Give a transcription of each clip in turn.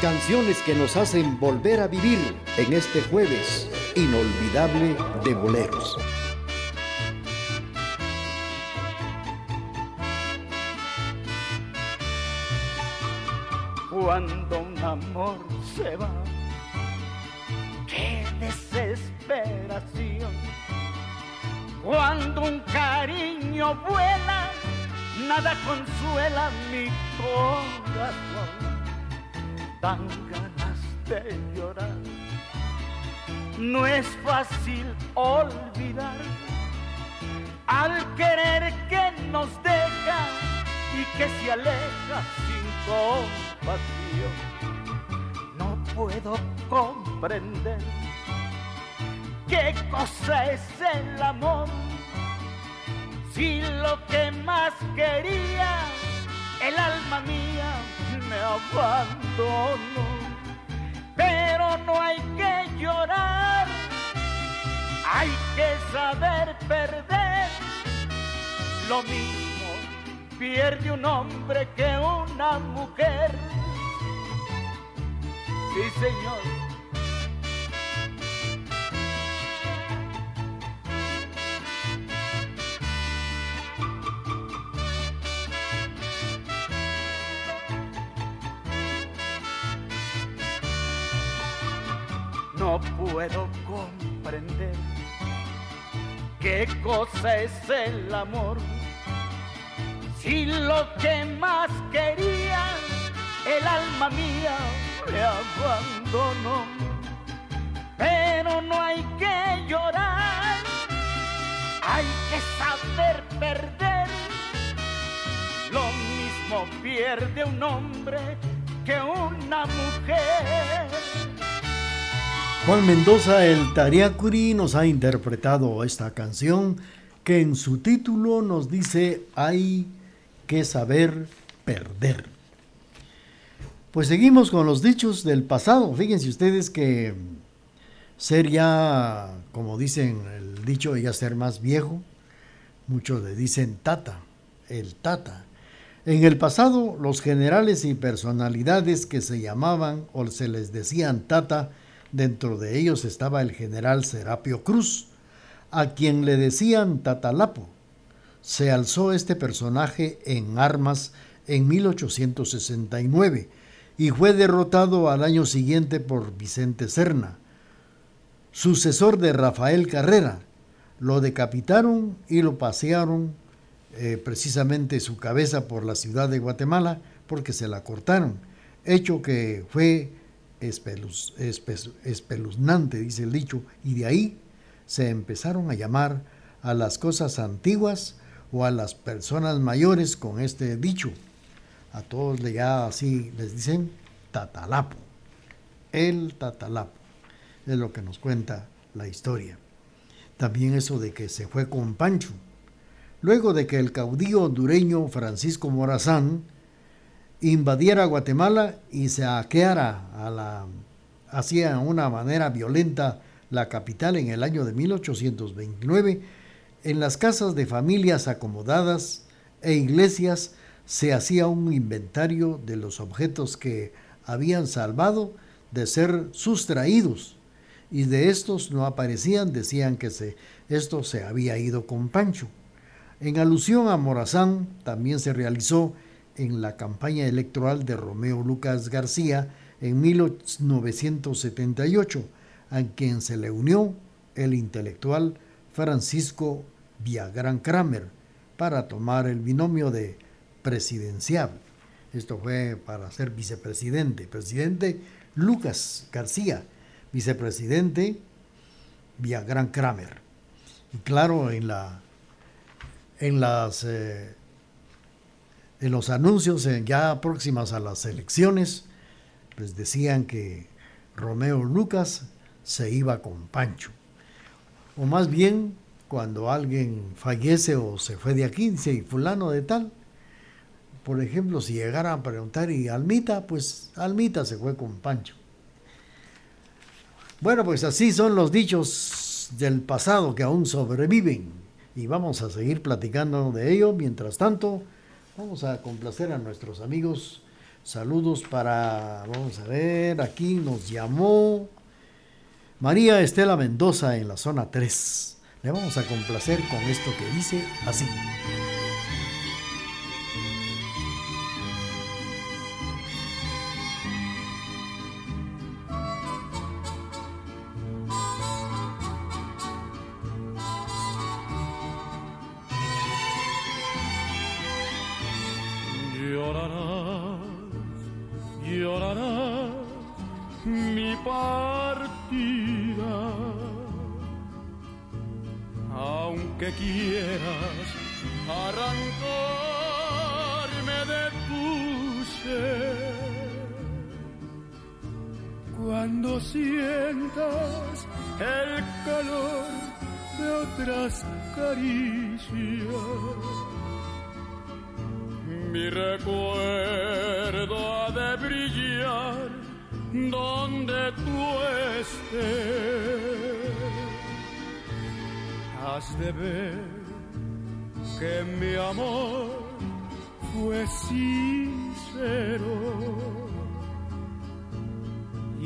Canciones que nos hacen volver a vivir en este jueves inolvidable de boleros. Cuando un amor se va, qué desesperación. Cuando un cariño vuela, nada consuela mi corazón. Dan ganas de llorar. No es fácil olvidar al querer que nos deja y que se aleja sin compasión. No puedo comprender qué cosa es el amor si lo que más quería el alma mía me abandonó. Pero no hay que llorar, hay que saber perder. Lo mismo pierde un hombre que una mujer. Sí, señor qué cosa es el amor. Si lo que más quería el alma mía me abandonó. Pero no hay que llorar, hay que saber perder. Lo mismo pierde un hombre que una mujer. Juan Mendoza, el Tariacuri, nos ha interpretado esta canción que en su título nos dice hay que saber perder. Pues seguimos con los dichos del pasado. Fíjense ustedes que ser ya, como dicen el dicho, ya ser más viejo, muchos le dicen tata, el tata. En el pasado, los generales y personalidades que se llamaban o se les decían tata, Dentro de ellos estaba el general Serapio Cruz, a quien le decían Tatalapo. Se alzó este personaje en armas en 1869 y fue derrotado al año siguiente por Vicente Serna, sucesor de Rafael Carrera. Lo decapitaron y lo pasearon eh, precisamente su cabeza por la ciudad de Guatemala porque se la cortaron, hecho que fue espeluznante, dice el dicho, y de ahí se empezaron a llamar a las cosas antiguas o a las personas mayores con este dicho. A todos le ya así les dicen tatalapo. El tatalapo. Es lo que nos cuenta la historia. También eso de que se fue con Pancho. Luego de que el caudillo hondureño Francisco Morazán invadiera Guatemala y saqueara a la hacía de una manera violenta la capital en el año de 1829, en las casas de familias acomodadas e iglesias se hacía un inventario de los objetos que habían salvado de ser sustraídos y de estos no aparecían, decían que se, esto se había ido con Pancho. En alusión a Morazán también se realizó en la campaña electoral de Romeo Lucas García en 1978, a quien se le unió el intelectual Francisco Villagrán Kramer para tomar el binomio de presidencial. Esto fue para ser vicepresidente. Presidente Lucas García, vicepresidente Villagrán Kramer. Y claro, en, la, en las eh, en los anuncios ya próximas a las elecciones, les decían que Romeo Lucas se iba con Pancho. O más bien, cuando alguien fallece o se fue de aquí, y fulano de tal, por ejemplo, si llegara a preguntar, y Almita, pues Almita se fue con Pancho. Bueno, pues así son los dichos del pasado que aún sobreviven. Y vamos a seguir platicando de ello. Mientras tanto, Vamos a complacer a nuestros amigos Saludos para, vamos a ver, aquí nos llamó María Estela Mendoza en la zona 3. Le vamos a complacer con esto que dice así.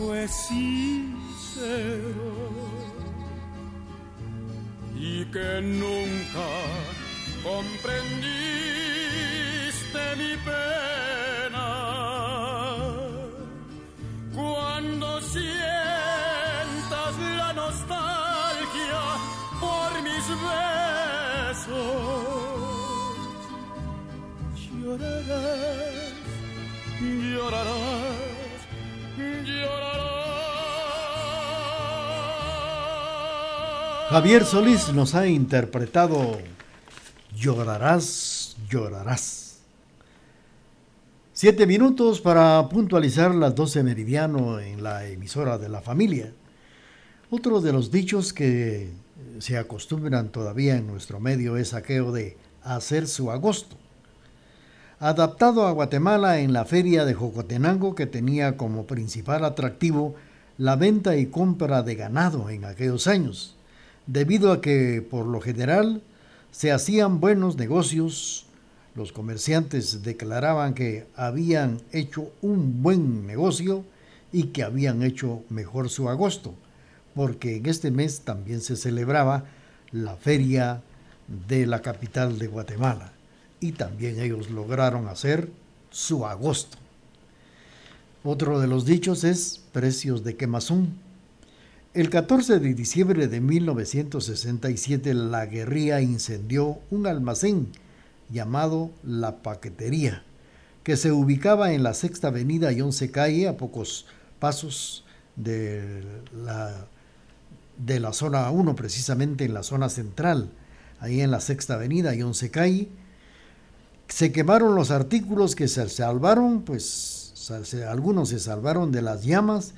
fue sincero y que nunca comprendiste mi pena cuando sientas la nostalgia por mis besos. Llorarás, llorarás, Javier Solís nos ha interpretado Llorarás, llorarás. Siete minutos para puntualizar las doce meridiano en la emisora de la familia. Otro de los dichos que se acostumbran todavía en nuestro medio es aquello de hacer su agosto adaptado a Guatemala en la feria de Jocotenango que tenía como principal atractivo la venta y compra de ganado en aquellos años, debido a que por lo general se hacían buenos negocios, los comerciantes declaraban que habían hecho un buen negocio y que habían hecho mejor su agosto, porque en este mes también se celebraba la feria de la capital de Guatemala y también ellos lograron hacer su agosto. Otro de los dichos es precios de quemazón. El 14 de diciembre de 1967 la guerrilla incendió un almacén llamado La Paquetería, que se ubicaba en la Sexta Avenida y Once Calle, a pocos pasos de la, de la zona 1, precisamente en la zona central, ahí en la Sexta Avenida y Once Calle, se quemaron los artículos que se salvaron, pues algunos se salvaron de las llamas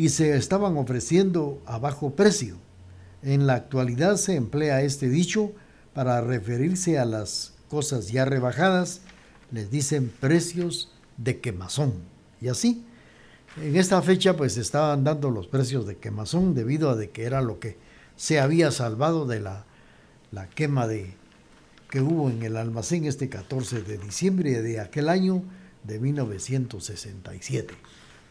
y se estaban ofreciendo a bajo precio. En la actualidad se emplea este dicho para referirse a las cosas ya rebajadas, les dicen precios de quemazón. Y así, en esta fecha pues estaban dando los precios de quemazón debido a de que era lo que se había salvado de la, la quema de, que hubo en el almacén este 14 de diciembre de aquel año de 1967.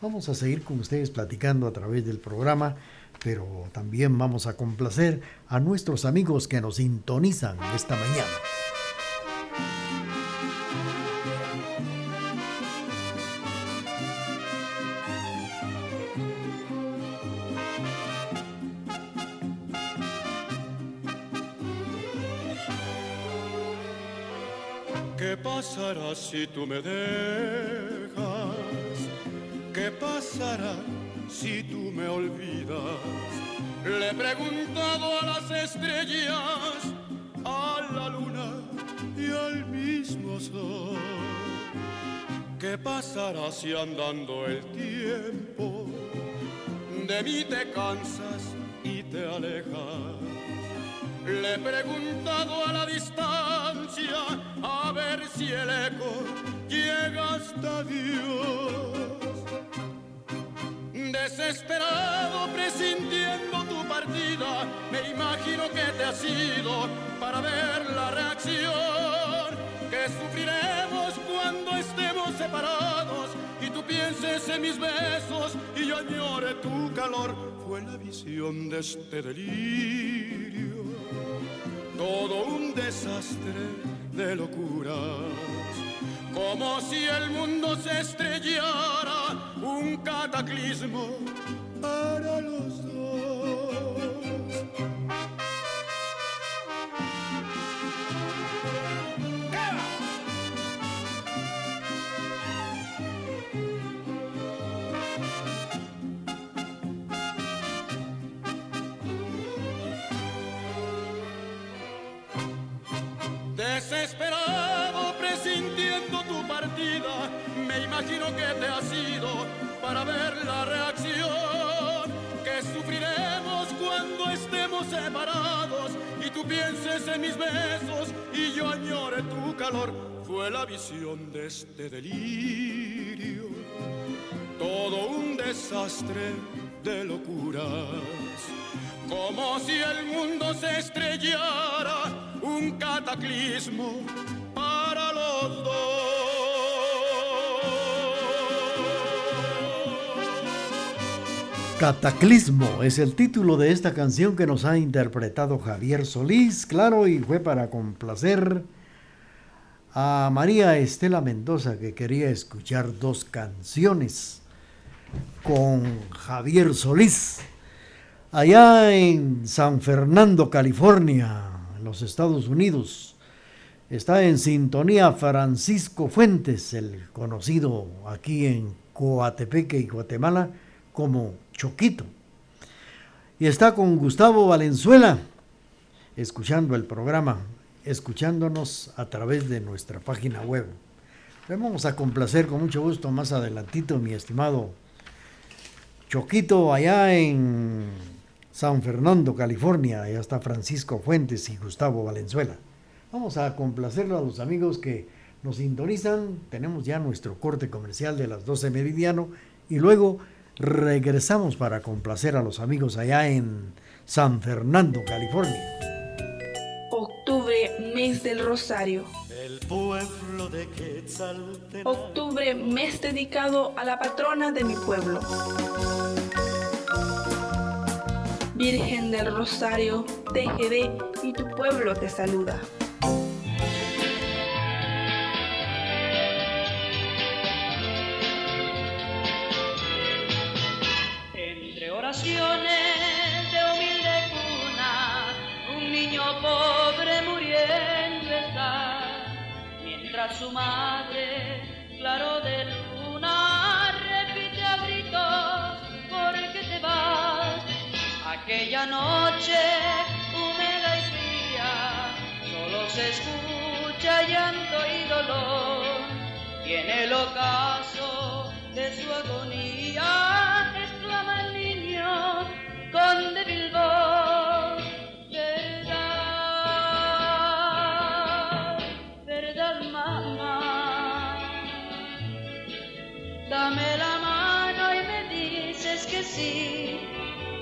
Vamos a seguir con ustedes platicando a través del programa, pero también vamos a complacer a nuestros amigos que nos sintonizan esta mañana. ¿Qué pasará si tú me dejas? Si tú me olvidas? Le he preguntado a las estrellas, a la luna y al mismo sol. ¿Qué pasará si andando el tiempo de mí te cansas y te alejas? Le he preguntado a la distancia a ver si el eco llega hasta Dios. Desesperado presintiendo tu partida, me imagino que te has ido para ver la reacción que sufriremos cuando estemos separados y tú pienses en mis besos y yo añore tu calor. Fue la visión de este delirio, todo un desastre de locuras como si el mundo se estrellara, un cataclismo para los imagino que te has ido para ver la reacción que sufriremos cuando estemos separados y tú pienses en mis besos y yo añore tu calor. Fue la visión de este delirio, todo un desastre de locuras, como si el mundo se estrellara un cataclismo para los dos. Cataclismo es el título de esta canción que nos ha interpretado Javier Solís, claro, y fue para complacer a María Estela Mendoza que quería escuchar dos canciones con Javier Solís. Allá en San Fernando, California, en los Estados Unidos. Está en sintonía Francisco Fuentes, el conocido aquí en Coatepeque y Guatemala como Choquito. Y está con Gustavo Valenzuela, escuchando el programa, escuchándonos a través de nuestra página web. vamos a complacer con mucho gusto más adelantito, mi estimado Choquito, allá en San Fernando, California. Allá está Francisco Fuentes y Gustavo Valenzuela. Vamos a complacerlo a los amigos que nos sintonizan. Tenemos ya nuestro corte comercial de las 12 meridiano y luego regresamos para complacer a los amigos allá en San Fernando, California. Octubre, mes del Rosario. El pueblo de Octubre, mes dedicado a la patrona de mi pueblo. Virgen del Rosario, TGD y tu pueblo te saluda. Su madre, claro de luna, repite a gritos, ¿por qué te vas? Aquella noche húmeda y fría, solo se escucha llanto y dolor. Y en el ocaso de su agonía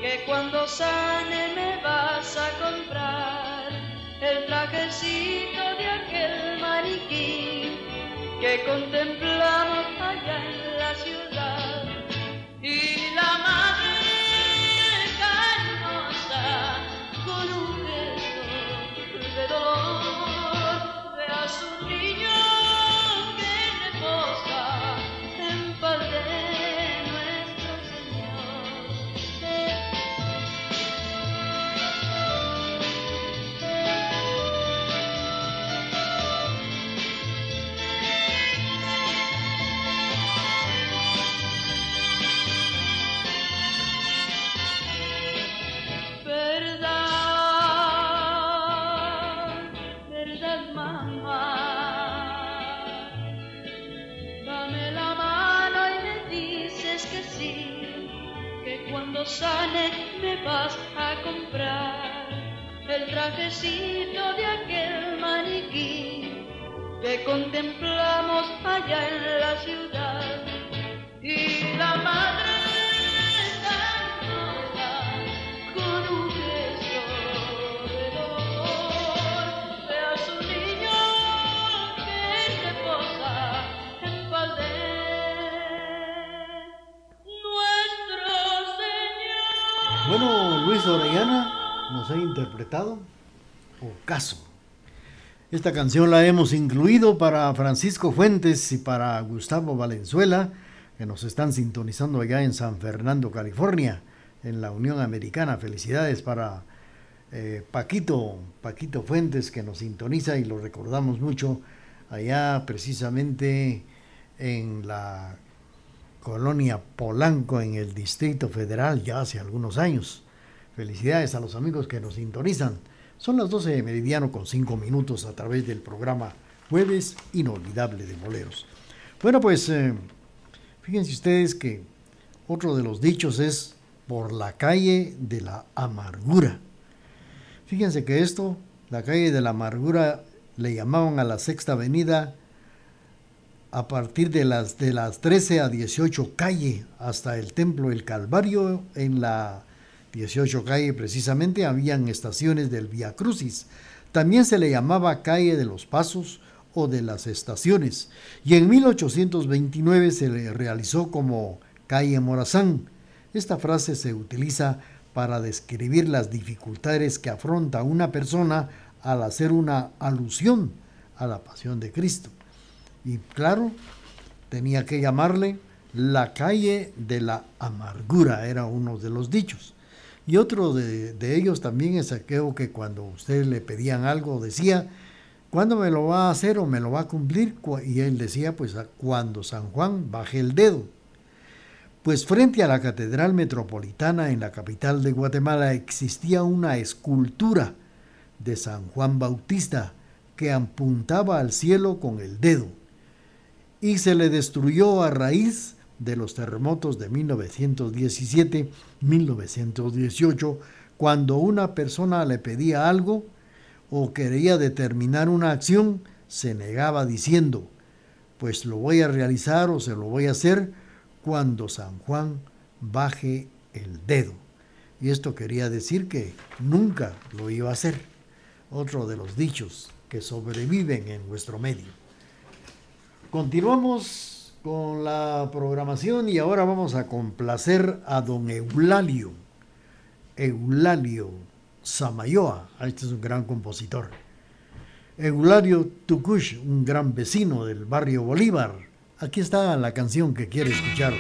que cuando sane me vas a comprar el trajecito de aquel maniquí que contemplamos allá Bueno, Luis Orellana nos ha interpretado Ocaso. Esta canción la hemos incluido para Francisco Fuentes y para Gustavo Valenzuela, que nos están sintonizando allá en San Fernando, California, en la Unión Americana. Felicidades para eh, Paquito, Paquito Fuentes, que nos sintoniza y lo recordamos mucho allá precisamente en la colonia Polanco, en el Distrito Federal, ya hace algunos años. Felicidades a los amigos que nos sintonizan. Son las 12 de meridiano con 5 minutos a través del programa Jueves Inolvidable de Boleros. Bueno, pues eh, fíjense ustedes que otro de los dichos es por la calle de la amargura. Fíjense que esto, la calle de la amargura, le llamaban a la sexta avenida a partir de las, de las 13 a 18 calle hasta el Templo del Calvario en la 18 calle precisamente habían estaciones del Via Crucis. También se le llamaba calle de los Pasos o de las estaciones. Y en 1829 se le realizó como calle Morazán. Esta frase se utiliza para describir las dificultades que afronta una persona al hacer una alusión a la pasión de Cristo. Y claro, tenía que llamarle la calle de la amargura, era uno de los dichos. Y otro de, ellos también es aquello que cuando ustedes le pedían algo decía, ¿cuándo me lo va a hacer o me lo va a cumplir? Y él decía, pues cuando San Juan baje el dedo. Pues frente a la Catedral Metropolitana en la capital de Guatemala existía una escultura de San Juan Bautista que apuntaba al cielo con el dedo y se le destruyó a raíz de los terremotos de 1917-1918, cuando una persona le pedía algo o quería determinar una acción, se negaba diciendo, pues lo voy a realizar o se lo voy a hacer cuando San Juan baje el dedo. Y esto quería decir que nunca lo iba a hacer. Otro de los dichos que sobreviven en nuestro medio. Continuamos con la programación y ahora vamos a complacer a don Eulalio, Eulalio Samayoa, ah, este es un gran compositor. Eulalio Tucush, un gran vecino del barrio Bolívar. Aquí está la canción que quiere escuchar.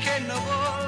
que no voy.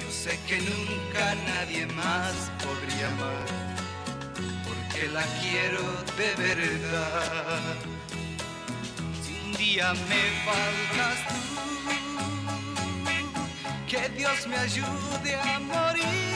Yo sé que nunca nadie más podría amar, porque la quiero de verdad. Si un día me faltas tú, que Dios me ayude a morir,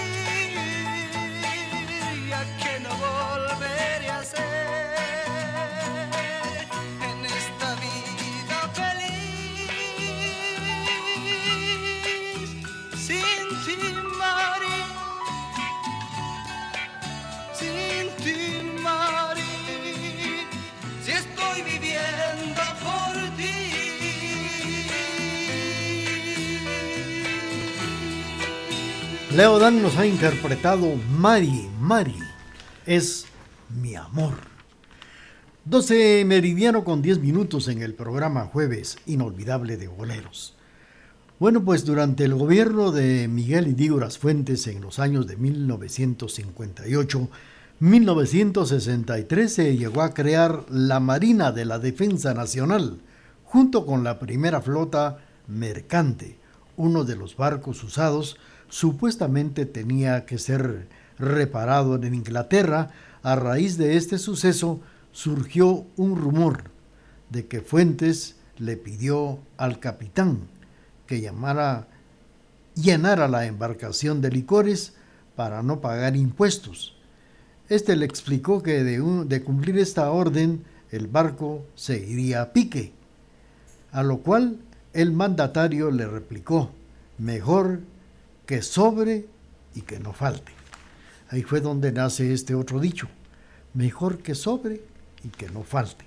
Leo Dan nos ha interpretado Mari, Mari, es mi amor. 12 meridiano con 10 minutos en el programa Jueves Inolvidable de Boleros. Bueno, pues durante el gobierno de Miguel Idígoras Fuentes en los años de 1958-1963 se llegó a crear la Marina de la Defensa Nacional, junto con la primera flota mercante, uno de los barcos usados supuestamente tenía que ser reparado en Inglaterra. A raíz de este suceso surgió un rumor de que Fuentes le pidió al capitán que llamara, llenara la embarcación de licores para no pagar impuestos. Este le explicó que de, cumplir esta orden el barco se iría a pique, a lo cual el mandatario le replicó, mejor que sobre y que no falte. Ahí fue donde nace este otro dicho, mejor que sobre y que no falte.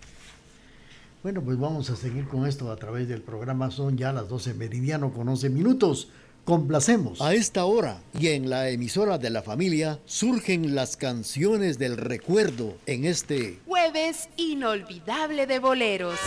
Bueno, pues vamos a seguir con esto a través del programa. Son ya las 12 meridiano con 11 minutos. Complacemos. A esta hora y en la emisora de la familia surgen las canciones del recuerdo en este Jueves inolvidable de boleros.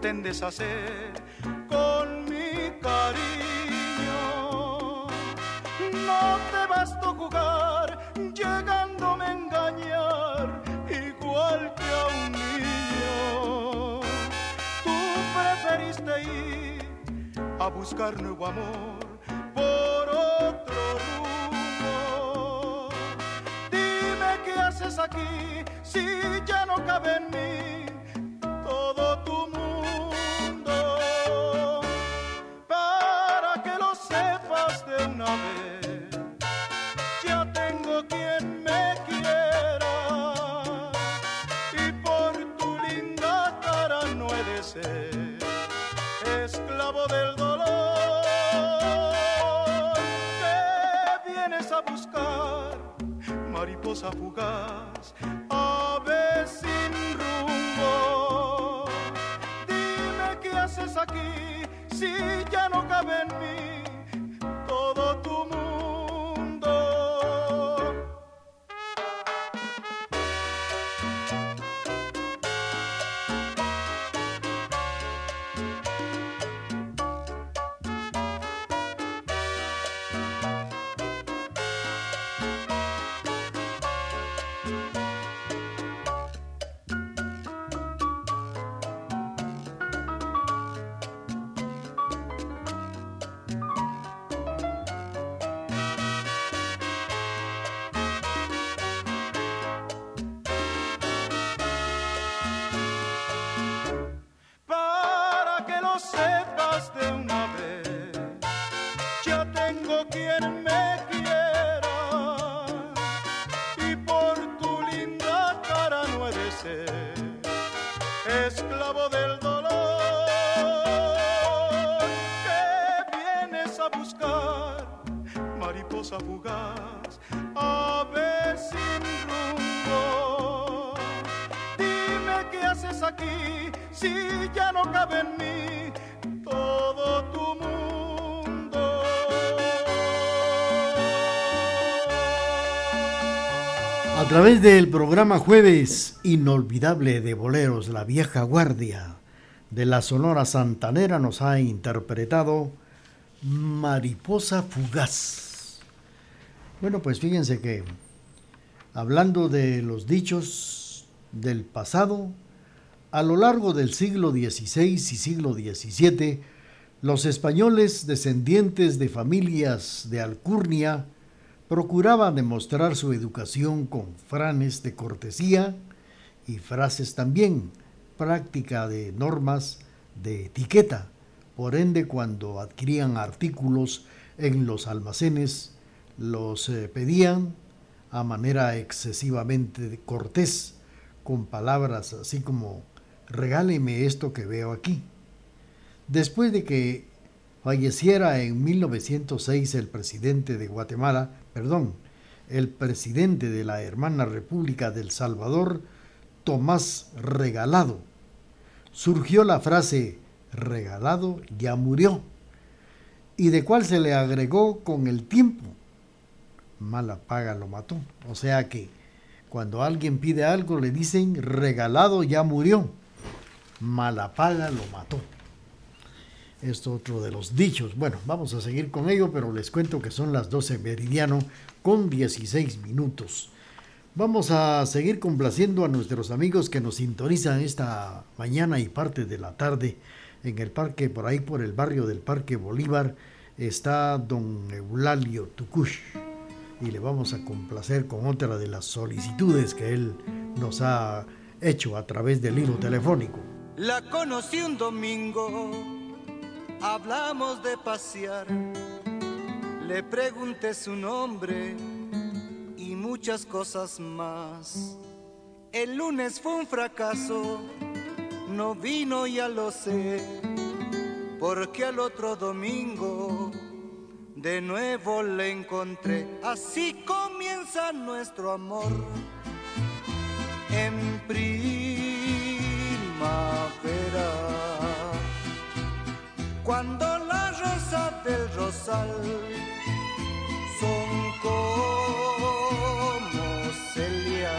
Pretendes hacer con mi cariño? No te bastó jugar, llegándome a engañar, igual que a un niño. Tú preferiste ir a buscar nuevo amor por otro rumbo. Dime qué haces aquí si ya no cabe aquí? Si ya no cabe en mí todo tu mundo. A través del programa Jueves Inolvidable de Boleros, la vieja guardia de la Sonora Santanera nos ha interpretado Mariposa Fugaz. Bueno, pues fíjense que hablando de los dichos del pasado, a lo largo del siglo XVI y siglo XVII, los españoles descendientes de familias de alcurnia procuraban demostrar su educación con franes de cortesía y frases también, práctica de normas de etiqueta. Por ende, cuando adquirían artículos en los almacenes, los eh, pedían a manera excesivamente cortés, con palabras así como regáleme esto que veo aquí. Después de que falleciera en 1906 el presidente de Guatemala, perdón, el presidente de la hermana República del Salvador, Tomás Regalado, surgió la frase regalado ya murió, y de cuál se le agregó con el tiempo, mala paga lo mató. O sea que cuando alguien pide algo le dicen regalado ya murió, mala paga lo mató. Esto otro de los dichos. Bueno, vamos a seguir con ello, pero les cuento que son las 12 meridiano con 16 minutos. Vamos a seguir complaciendo a nuestros amigos que nos sintonizan esta mañana y parte de la tarde en el parque, por ahí por el barrio del Parque Bolívar, está don Eulalio Tucush. Y le vamos a complacer con otra de las solicitudes que él nos ha hecho a través del hilo telefónico. La conocí un domingo hablamos de pasear. Le pregunté su nombre y muchas cosas más. El lunes fue un fracaso, no vino, ya lo sé, porque al otro domingo de nuevo le encontré. Así comienza nuestro amor en primavera son como Celia.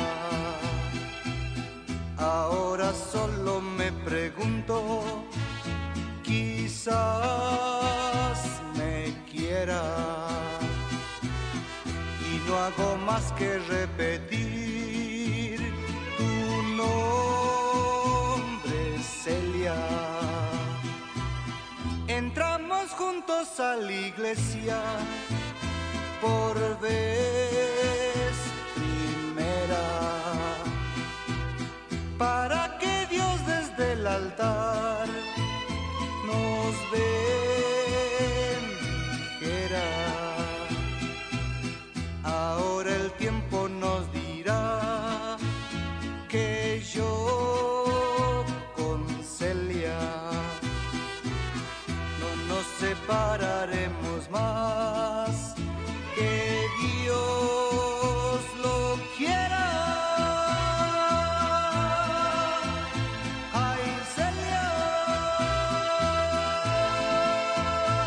Ahora solo me pregunto, quizás me quiera y no hago más que repetir juntos a la iglesia por vez primera para que Dios desde el altar nos bendijera.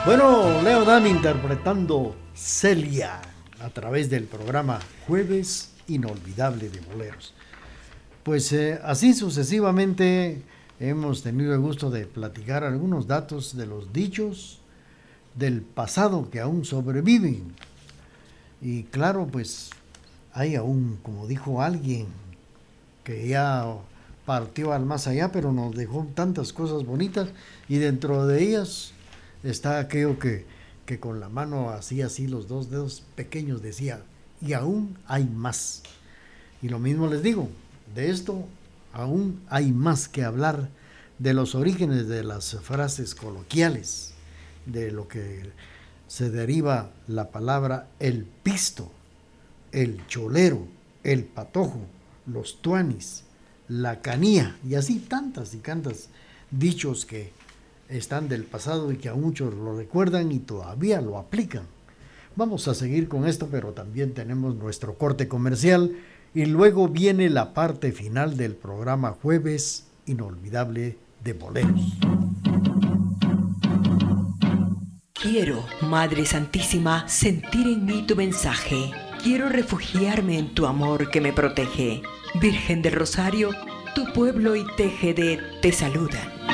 Bueno, Leo Dan interpretando Celia a través del programa Jueves Inolvidable de Boleros. Pues eh, así sucesivamente hemos tenido el gusto de platicar algunos datos de los dichos del pasado que aún sobreviven. Y claro, pues hay aún, como dijo alguien, que ya partió al más allá, pero nos dejó tantas cosas bonitas y dentro de ellas está aquello que, que con la mano así, así, los dos dedos pequeños decía, y aún hay más. Y lo mismo les digo, de esto aún hay más que hablar de los orígenes de las frases coloquiales de lo que se deriva la palabra el pisto, el cholero, el patojo, los tuanis, la canía y así tantas y tantas dichos que están del pasado y que a muchos lo recuerdan y todavía lo aplican. Vamos a seguir con esto, pero también tenemos nuestro corte comercial y luego viene la parte final del programa Jueves Inolvidable de Boleros. Quiero, Madre Santísima, sentir en mí tu mensaje. Quiero refugiarme en tu amor que me protege. Virgen del Rosario, tu pueblo y TGD te saludan.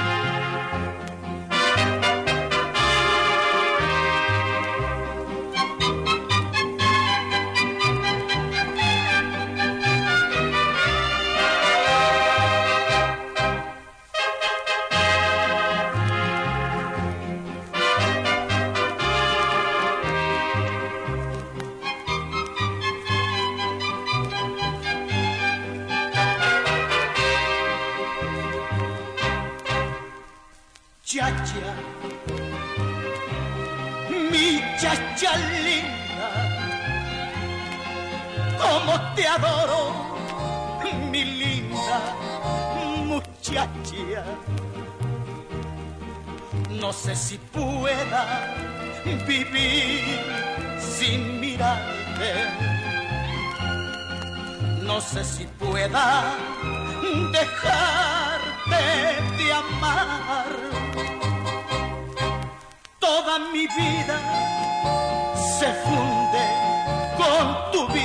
No sé si pueda vivir sin mirarte. No sé si pueda dejarte de amar. Toda mi vida se funde con tu vida.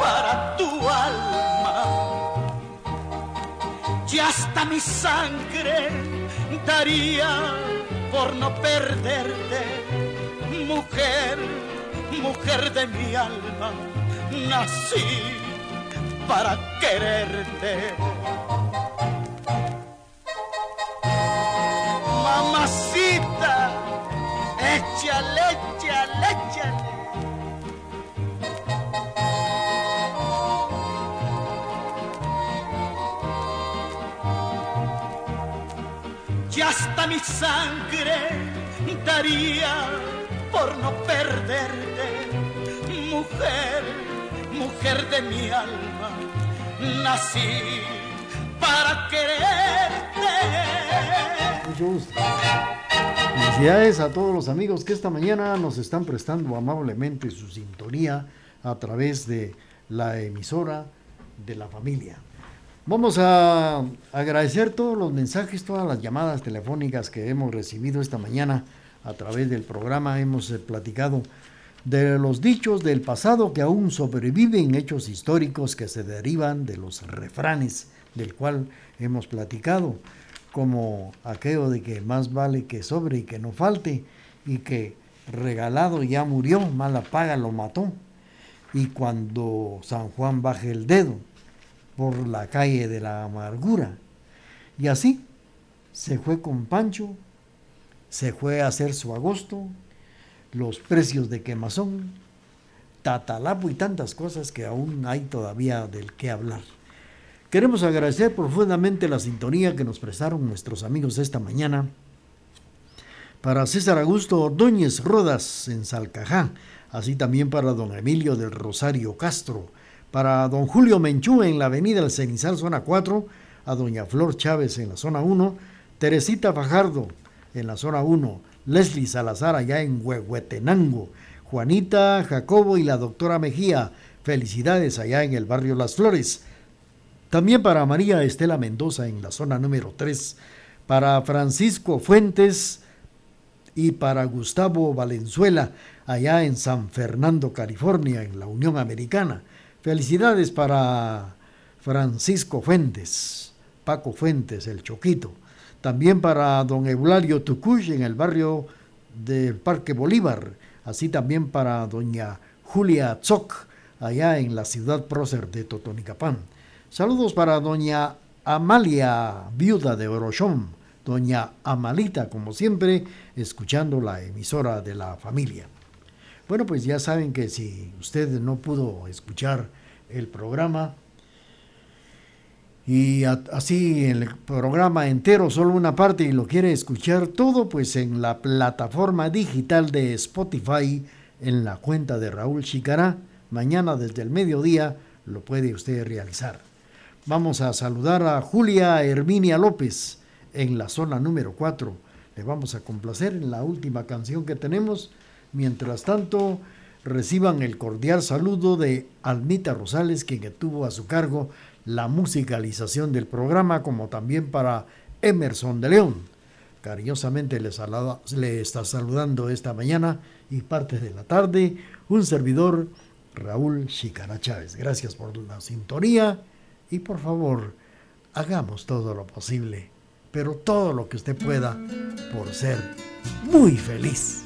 Para tu alma. Y hasta mi sangre daría por no perderte, mujer, mujer de mi alma, nací para quererte. Mamacita, échale, échale, échale sangre daría por no perderte, mujer, mujer de mi alma, nací para quererte. Felicidades a todos los amigos que esta mañana nos están prestando amablemente su sintonía a través de la emisora de la familia. Vamos a agradecer todos los mensajes, todas las llamadas telefónicas que hemos recibido esta mañana a través del programa. Hemos eh, platicado de los dichos del pasado que aún sobreviven, hechos históricos que se derivan de los refranes del cual hemos platicado, como aquello de que más vale que sobre y que no falte, y que regalado ya murió, mala paga lo mató, y cuando San Juan baje el dedo, por la calle de la amargura. Y así se fue con Pancho, se fue a hacer su agosto, los precios de quemazón, tatalapo y tantas cosas que aún hay todavía del que hablar. Queremos agradecer profundamente la sintonía que nos prestaron nuestros amigos esta mañana. Para César Augusto Ordóñez Rodas en Salcajá, así también para don Emilio del Rosario Castro, para don Julio Menchú en la avenida El Cenizal, zona 4, a doña Flor Chávez en la zona 1, Teresita Fajardo en la zona 1, Leslie Salazar allá en Huehuetenango, Juanita Jacobo y la doctora Mejía, felicidades allá en el barrio Las Flores. También para María Estela Mendoza en la zona número 3, para Francisco Fuentes y para Gustavo Valenzuela allá en San Fernando, California, en la Unión Americana. Felicidades para Francisco Fuentes, Paco Fuentes, el Choquito. También para don Eulario Tucuy en el barrio del Parque Bolívar. Así también para doña Julia Zoc, allá en la ciudad prócer de Totonicapán. Saludos para doña Amalia, viuda de Orochón. Doña Amalita, como siempre, escuchando la emisora de la familia. Bueno, pues ya saben que si usted no pudo escuchar el programa, y así el programa entero, solo una parte y lo quiere escuchar todo, pues en la plataforma digital de Spotify, en la cuenta de Raúl Chicará, mañana desde el mediodía lo puede usted realizar. Vamos a saludar a Julia Herminia López en la zona número 4. Le vamos a complacer en la última canción que tenemos. Mientras tanto, reciban el cordial saludo de Almita Rosales, quien tuvo a su cargo la musicalización del programa, como también para Emerson de León. Cariñosamente le, está saludando esta mañana y parte de la tarde un servidor, Raúl Chicara Chávez. Gracias por la sintonía y por favor, hagamos todo lo posible, pero todo lo que usted pueda por ser muy feliz.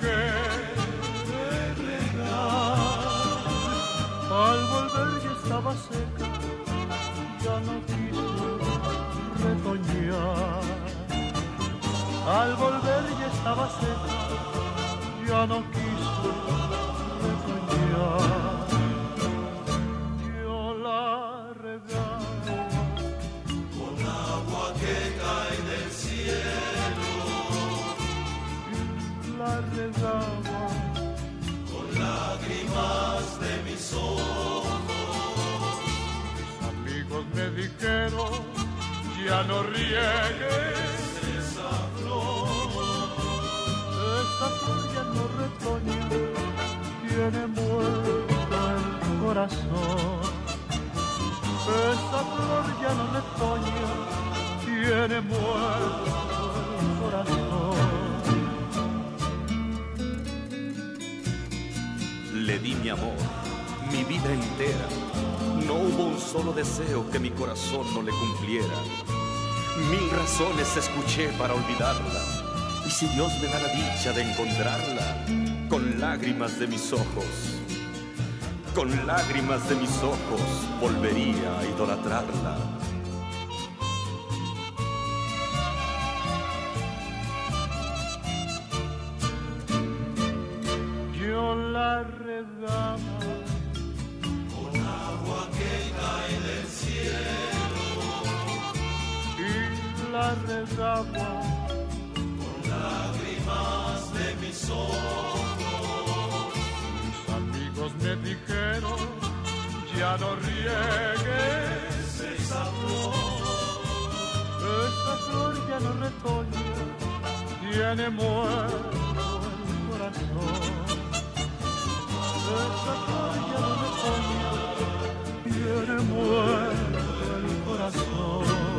Que mi corazón no le cumpliera. Mil razones escuché para olvidarla. Y si Dios me da la dicha de encontrarla, con lágrimas de mis ojos, con lágrimas de mis ojos volvería a idolatrarla. Tiene muerto el corazón. Esa flor ya no retoña, tiene muerto el corazón.